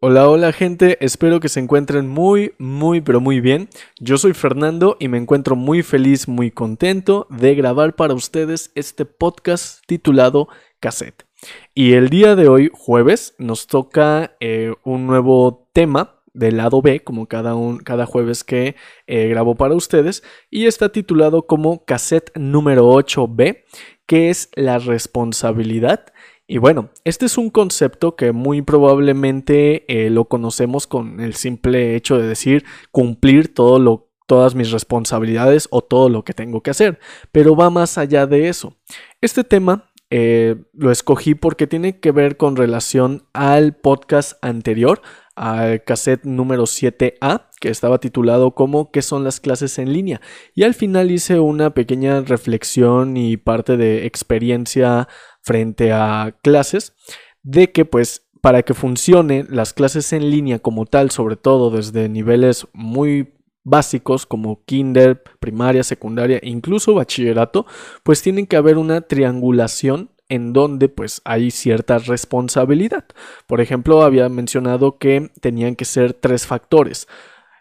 Hola, hola gente, espero que se encuentren muy, muy, pero muy bien. Yo soy Fernando y me encuentro muy feliz, muy contento de grabar para ustedes este podcast titulado Cassette. Y el día de hoy, jueves, nos toca eh, un nuevo tema del lado B, como cada, un, cada jueves que eh, grabo para ustedes, y está titulado como Cassette número 8B, que es la responsabilidad y bueno, este es un concepto que muy probablemente eh, lo conocemos con el simple hecho de decir cumplir todo lo, todas mis responsabilidades o todo lo que tengo que hacer, pero va más allá de eso. Este tema eh, lo escogí porque tiene que ver con relación al podcast anterior, al cassette número 7A, que estaba titulado como ¿Qué son las clases en línea? Y al final hice una pequeña reflexión y parte de experiencia frente a clases de que pues para que funcione las clases en línea como tal, sobre todo desde niveles muy básicos como kinder, primaria, secundaria e incluso bachillerato, pues tienen que haber una triangulación en donde pues hay cierta responsabilidad. Por ejemplo, había mencionado que tenían que ser tres factores.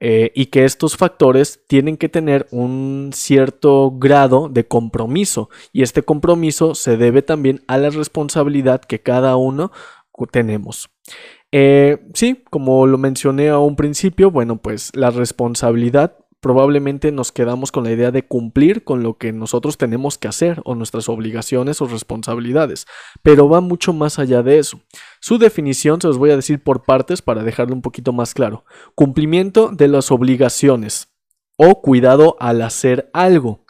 Eh, y que estos factores tienen que tener un cierto grado de compromiso y este compromiso se debe también a la responsabilidad que cada uno tenemos. Eh, sí, como lo mencioné a un principio, bueno, pues la responsabilidad probablemente nos quedamos con la idea de cumplir con lo que nosotros tenemos que hacer o nuestras obligaciones o responsabilidades, pero va mucho más allá de eso. Su definición se los voy a decir por partes para dejarlo un poquito más claro. Cumplimiento de las obligaciones o cuidado al hacer algo.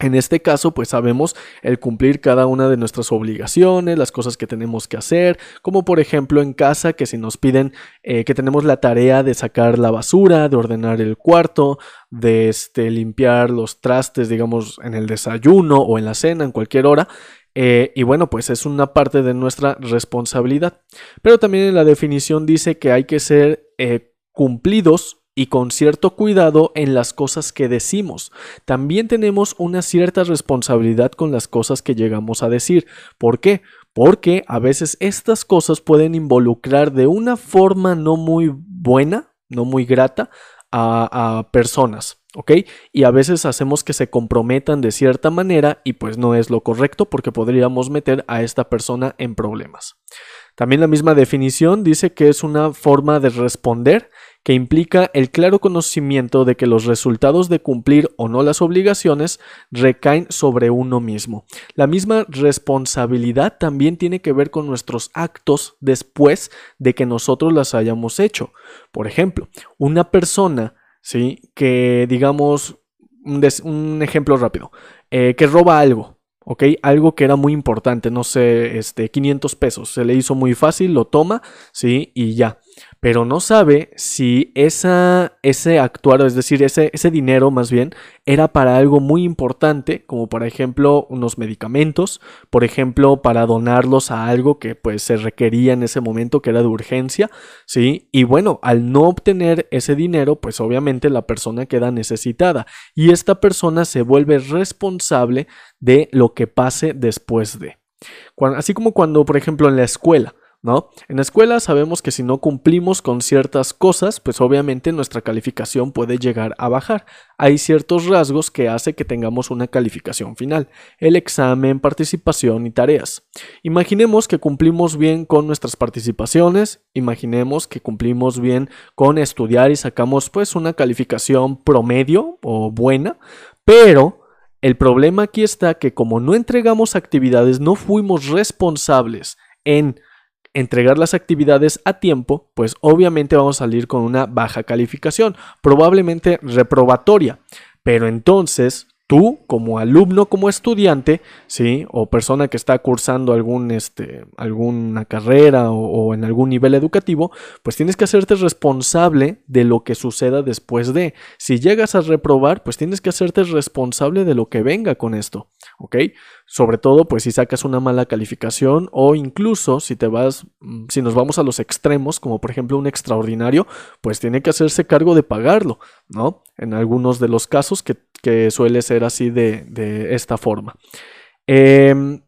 En este caso, pues sabemos el cumplir cada una de nuestras obligaciones, las cosas que tenemos que hacer, como por ejemplo en casa, que si nos piden eh, que tenemos la tarea de sacar la basura, de ordenar el cuarto, de este, limpiar los trastes, digamos, en el desayuno o en la cena, en cualquier hora, eh, y bueno, pues es una parte de nuestra responsabilidad. Pero también en la definición dice que hay que ser eh, cumplidos y con cierto cuidado en las cosas que decimos. También tenemos una cierta responsabilidad con las cosas que llegamos a decir. ¿Por qué? Porque a veces estas cosas pueden involucrar de una forma no muy buena, no muy grata, a, personas. ¿ok? Y a veces hacemos que se comprometan de cierta manera y pues no es lo correcto porque podríamos meter a esta persona en problemas. También la misma definición dice que es una forma de responder que implica el claro conocimiento de que los resultados de cumplir o no las obligaciones recaen sobre uno mismo. La misma responsabilidad también tiene que ver con nuestros actos después de que nosotros las hayamos hecho. Por ejemplo, una persona, ¿sí? Que digamos, un, ejemplo rápido, eh, que roba algo, ¿ok? Algo que era muy importante, no sé, este, 500 pesos, se le hizo muy fácil, lo toma, ¿sí? Y ya pero no sabe si esa, ese actuar, es decir, ese, ese dinero más bien, era para algo muy importante, como por ejemplo unos medicamentos, por ejemplo, para donarlos a algo que pues se requería en ese momento, que era de urgencia, ¿sí? Y bueno, al no obtener ese dinero, pues obviamente la persona queda necesitada y esta persona se vuelve responsable de lo que pase después de. así como cuando, por ejemplo, en la escuela, ¿no? En la escuela sabemos que si no cumplimos con ciertas cosas, pues obviamente nuestra calificación puede llegar a bajar. Hay ciertos rasgos que hace que tengamos una calificación final, el examen, participación y tareas. Imaginemos que cumplimos bien con nuestras participaciones, imaginemos que cumplimos bien con estudiar y sacamos pues una calificación promedio o buena, pero el problema aquí está que como no entregamos actividades, no fuimos responsables en entregar las actividades a tiempo, pues obviamente vamos a salir con una baja calificación, probablemente reprobatoria. Pero entonces tú como alumno, como estudiante, ¿sí? O persona que está cursando algún, este, alguna carrera o, en algún nivel educativo, pues tienes que hacerte responsable de lo que suceda después de. Si llegas a reprobar, pues tienes que hacerte responsable de lo que venga con esto. Sobre todo, pues si sacas una mala calificación o incluso si te vas, mm, si nos vamos a los extremos, como por ejemplo un extraordinario, pues tiene que hacerse cargo de pagarlo, ¿no? En algunos de los casos que que suele ser así de, esta forma. Em,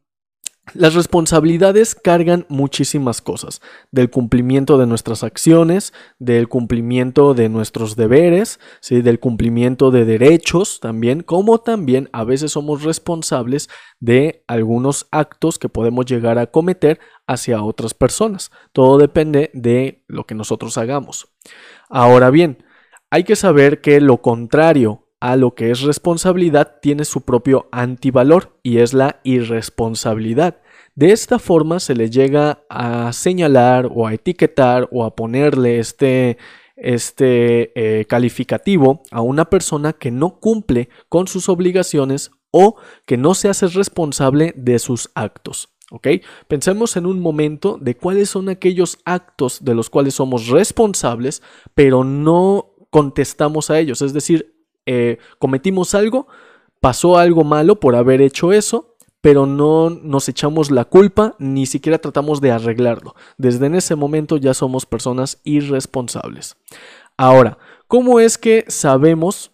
Las responsabilidades cargan muchísimas cosas, del cumplimiento de nuestras acciones, del cumplimiento de nuestros deberes, ¿sí? del cumplimiento de derechos también, como también a veces somos responsables de algunos actos que podemos llegar a cometer hacia otras personas. Todo depende de lo que nosotros hagamos. Ahora bien, hay que saber que lo contrario a lo que es responsabilidad tiene su propio antivalor y es la irresponsabilidad. De esta forma se le llega a señalar o a etiquetar o a ponerle este, este eh, calificativo a una persona que no cumple con sus obligaciones o que no se hace responsable de sus actos. ¿Ok? Pensemos en un momento de cuáles son aquellos actos de los cuales somos responsables, pero no contestamos a ellos. Es decir, eh, cometimos algo, pasó algo malo por haber hecho eso, pero no nos echamos la culpa, ni siquiera tratamos de arreglarlo. Desde en ese momento ya somos personas irresponsables. Ahora, ¿cómo es que sabemos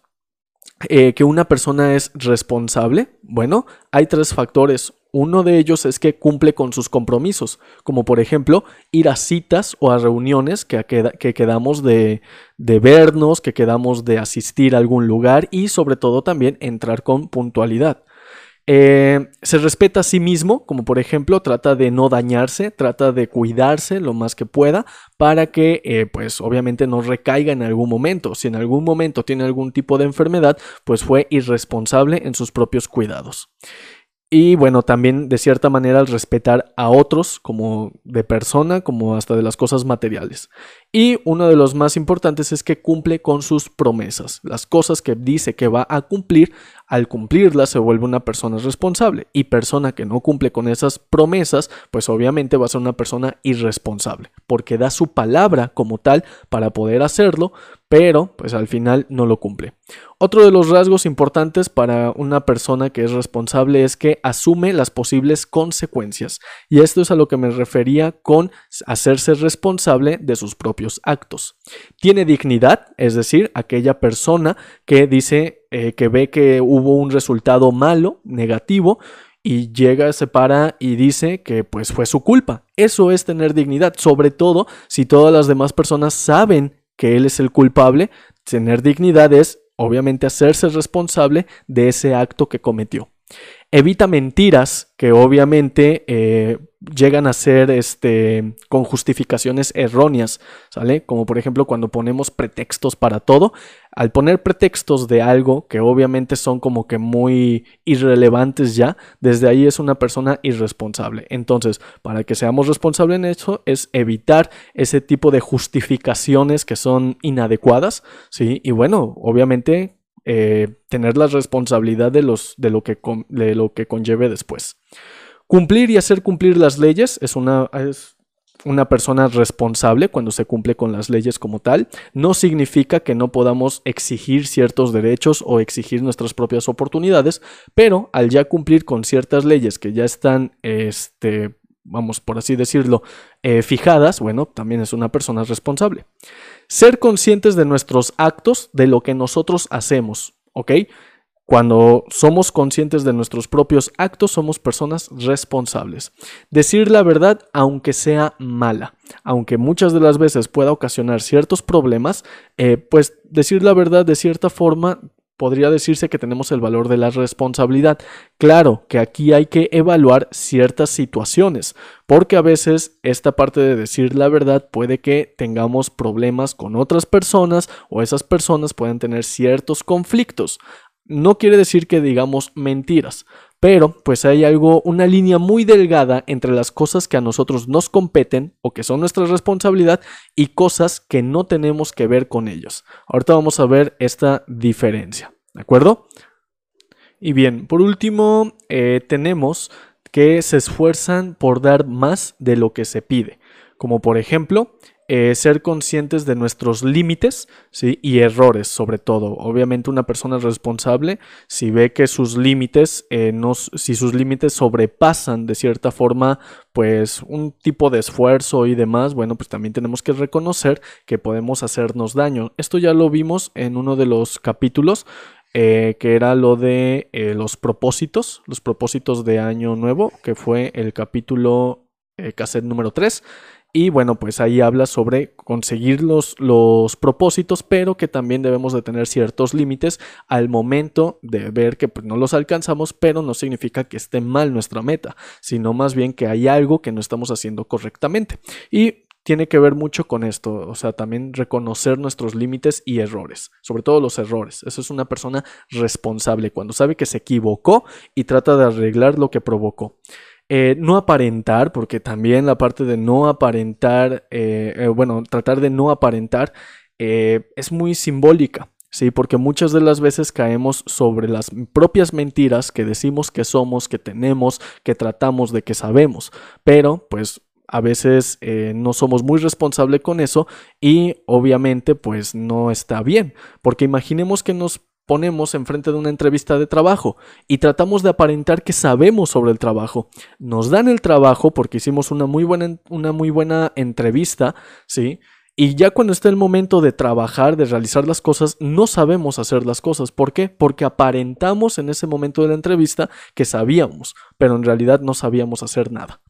eh, que una persona es responsable? Bueno, hay tres factores uno de ellos es que cumple con sus compromisos, como por ejemplo ir a citas o a reuniones que, que quedamos de, vernos, que quedamos de asistir a algún lugar y sobre todo también entrar con puntualidad. Eh, se respeta a sí mismo, como por ejemplo trata de no dañarse, trata de cuidarse lo más que pueda para que eh, pues obviamente no recaiga en algún momento. Si en algún momento tiene algún tipo de enfermedad, pues fue irresponsable en sus propios cuidados. Y bueno, también de cierta manera el respetar a otros como de persona, como hasta de las cosas materiales. Y uno de los más importantes es que cumple con sus promesas. Las cosas que dice que va a cumplir, al cumplirlas se vuelve una persona responsable. Y persona que no cumple con esas promesas, pues obviamente va a ser una persona irresponsable, porque da su palabra como tal para poder hacerlo, pero pues al final no lo cumple. Otro de los rasgos importantes para una persona que es responsable es que asume las posibles consecuencias. Y esto es a lo que me refería con hacerse responsable de sus propios actos. Tiene dignidad, es decir, aquella persona que dice eh, que ve que hubo un resultado malo, negativo, y llega, se para y dice que pues fue su culpa. Eso es tener dignidad, sobre todo si todas las demás personas saben que él es el culpable, tener dignidad es obviamente hacerse responsable de ese acto que cometió. Evita mentiras que obviamente eh, llegan a ser este, con justificaciones erróneas, ¿sale? Como por ejemplo cuando ponemos pretextos para todo. Al poner pretextos de algo que obviamente son como que muy irrelevantes ya, desde ahí es una persona irresponsable. Entonces, para que seamos responsables en eso, es evitar ese tipo de justificaciones que son inadecuadas, ¿sí? Y bueno, obviamente eh, tener la responsabilidad de, los, de, lo que, de lo que conlleve después. Cumplir y hacer cumplir las leyes es una, una persona responsable cuando se cumple con las leyes como tal. No significa que no podamos exigir ciertos derechos o exigir nuestras propias oportunidades, pero al ya cumplir con ciertas leyes que ya están, este, vamos por así decirlo, eh, fijadas, bueno, también es una persona responsable. Ser conscientes de nuestros actos, de lo que nosotros hacemos, ¿ok? Cuando somos conscientes de nuestros propios actos, somos personas responsables. Decir la verdad, aunque sea mala, aunque muchas de las veces pueda ocasionar ciertos problemas, eh, pues decir la verdad de cierta forma podría decirse que tenemos el valor de la responsabilidad. Claro que aquí hay que evaluar ciertas situaciones, porque a veces esta parte de decir la verdad puede que tengamos problemas con otras personas o esas personas pueden tener ciertos conflictos. No quiere decir que digamos mentiras, pero pues hay algo, una línea muy delgada entre las cosas que a nosotros nos competen o que son nuestra responsabilidad y cosas que no tenemos que ver con ellos. Ahorita vamos a ver esta diferencia, ¿de acuerdo? Y bien, por último, eh, tenemos que se esfuerzan por dar más de lo que se pide, como por ejemplo, eh, ser conscientes de nuestros límites y errores sobre todo. Obviamente una persona responsable, si ve que sus límites, eh, si sus límites sobrepasan de cierta forma pues un tipo de esfuerzo y demás, bueno pues también tenemos que reconocer que podemos hacernos daño. Esto ya lo vimos en uno de los capítulos eh, que era lo de los propósitos, los propósitos de Año Nuevo, que fue el capítulo eh, cassette número 3. Y bueno, pues ahí habla sobre conseguir los, los, propósitos, pero que también debemos de tener ciertos límites al momento de ver que pues, no los alcanzamos, pero no significa que esté mal nuestra meta, sino más bien que hay algo que no estamos haciendo correctamente. Y tiene que ver mucho con esto, o sea, también reconocer nuestros límites y errores, sobre todo los errores. Eso es una persona responsable, cuando sabe que se equivocó y trata de arreglar lo que provocó. Eh, no aparentar, porque también la parte de no aparentar, eh, eh, bueno, tratar de no aparentar es muy simbólica. Sí, porque muchas de las veces caemos sobre las propias mentiras que decimos que somos, que tenemos, que tratamos de que sabemos, pero pues a veces no somos muy responsables con eso y obviamente pues no está bien, porque imaginemos que nos ponemos enfrente de una entrevista de trabajo y tratamos de aparentar que sabemos sobre el trabajo. Nos dan el trabajo porque hicimos una muy buena, una muy buena entrevista, ¿sí? Y ya cuando está el momento de trabajar, de realizar las cosas, no sabemos hacer las cosas. ¿Por qué? Porque aparentamos en ese momento de la entrevista que sabíamos, pero en realidad no sabíamos hacer nada.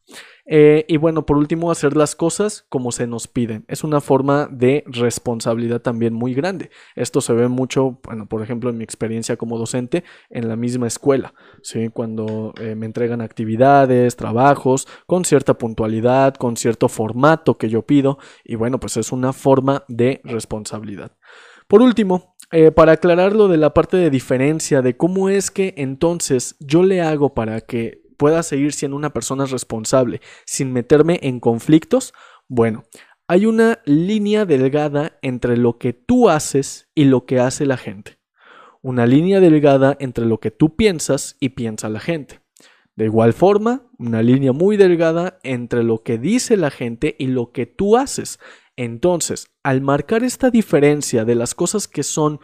Eh, y bueno, por último, hacer las cosas como se nos piden. Es una forma de responsabilidad también muy grande. Esto se ve mucho, bueno, por ejemplo, en mi experiencia como docente en la misma escuela, ¿sí? Cuando eh, me entregan actividades, trabajos, con cierta puntualidad, con cierto formato que yo pido. Y bueno, pues es una forma de responsabilidad. Por último, eh, para aclarar lo de la parte de diferencia, de cómo es que entonces yo le hago para que pueda seguir siendo una persona responsable sin meterme en conflictos? Bueno, hay una línea delgada entre lo que tú haces y lo que hace la gente. Una línea delgada entre lo que tú piensas y piensa la gente. De igual forma, una línea muy delgada entre lo que dice la gente y lo que tú haces. Entonces, al marcar esta diferencia de las cosas que son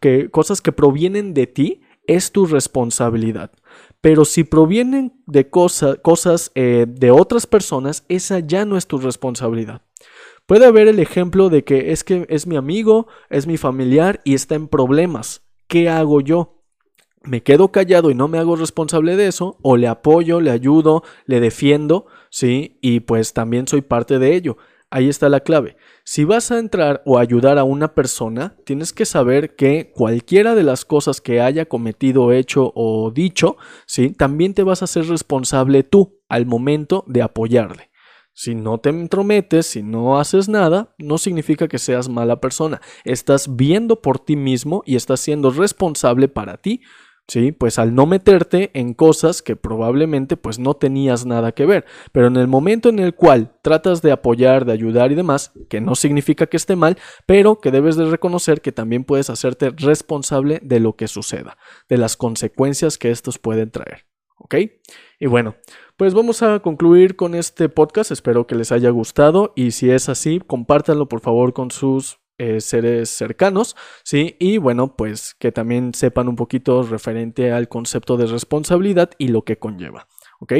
que, cosas que provienen de ti, es tu responsabilidad. Pero si provienen de cosas eh, de otras personas, esa ya no es tu responsabilidad. Puede haber el ejemplo de que es que es mi amigo, es mi familiar y está en problemas. ¿Qué hago yo? ¿Me quedo callado y no me hago responsable de eso? ¿O le apoyo, le ayudo, le defiendo? ¿Sí? Y pues también soy parte de ello. Ahí está la clave. Si vas a entrar o ayudar a una persona, tienes que saber que cualquiera de las cosas que haya cometido, hecho o dicho, ¿sí? también te vas a ser responsable tú al momento de apoyarle. Si no te entrometes, si no haces nada, no significa que seas mala persona. Estás viendo por ti mismo y estás siendo responsable para ti ¿sí? Pues al no meterte en cosas que probablemente pues no tenías nada que ver, pero en el momento en el cual tratas de apoyar, de ayudar y demás, que no significa que esté mal, pero que debes de reconocer que también puedes hacerte responsable de lo que suceda, de las consecuencias que estos pueden traer, ¿ok? Y bueno, pues vamos a concluir con este podcast, espero que les haya gustado y si es así, compártanlo por favor con sus eh, seres cercanos, ¿sí? Y bueno, pues que también sepan un poquito referente al concepto de responsabilidad y lo que conlleva, ¿ok?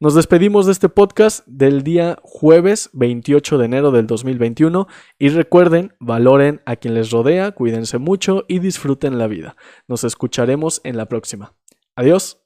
Nos despedimos de este podcast del día jueves 28 de enero del 2021 y recuerden, valoren a quien les rodea, cuídense mucho y disfruten la vida. Nos escucharemos en la próxima. Adiós.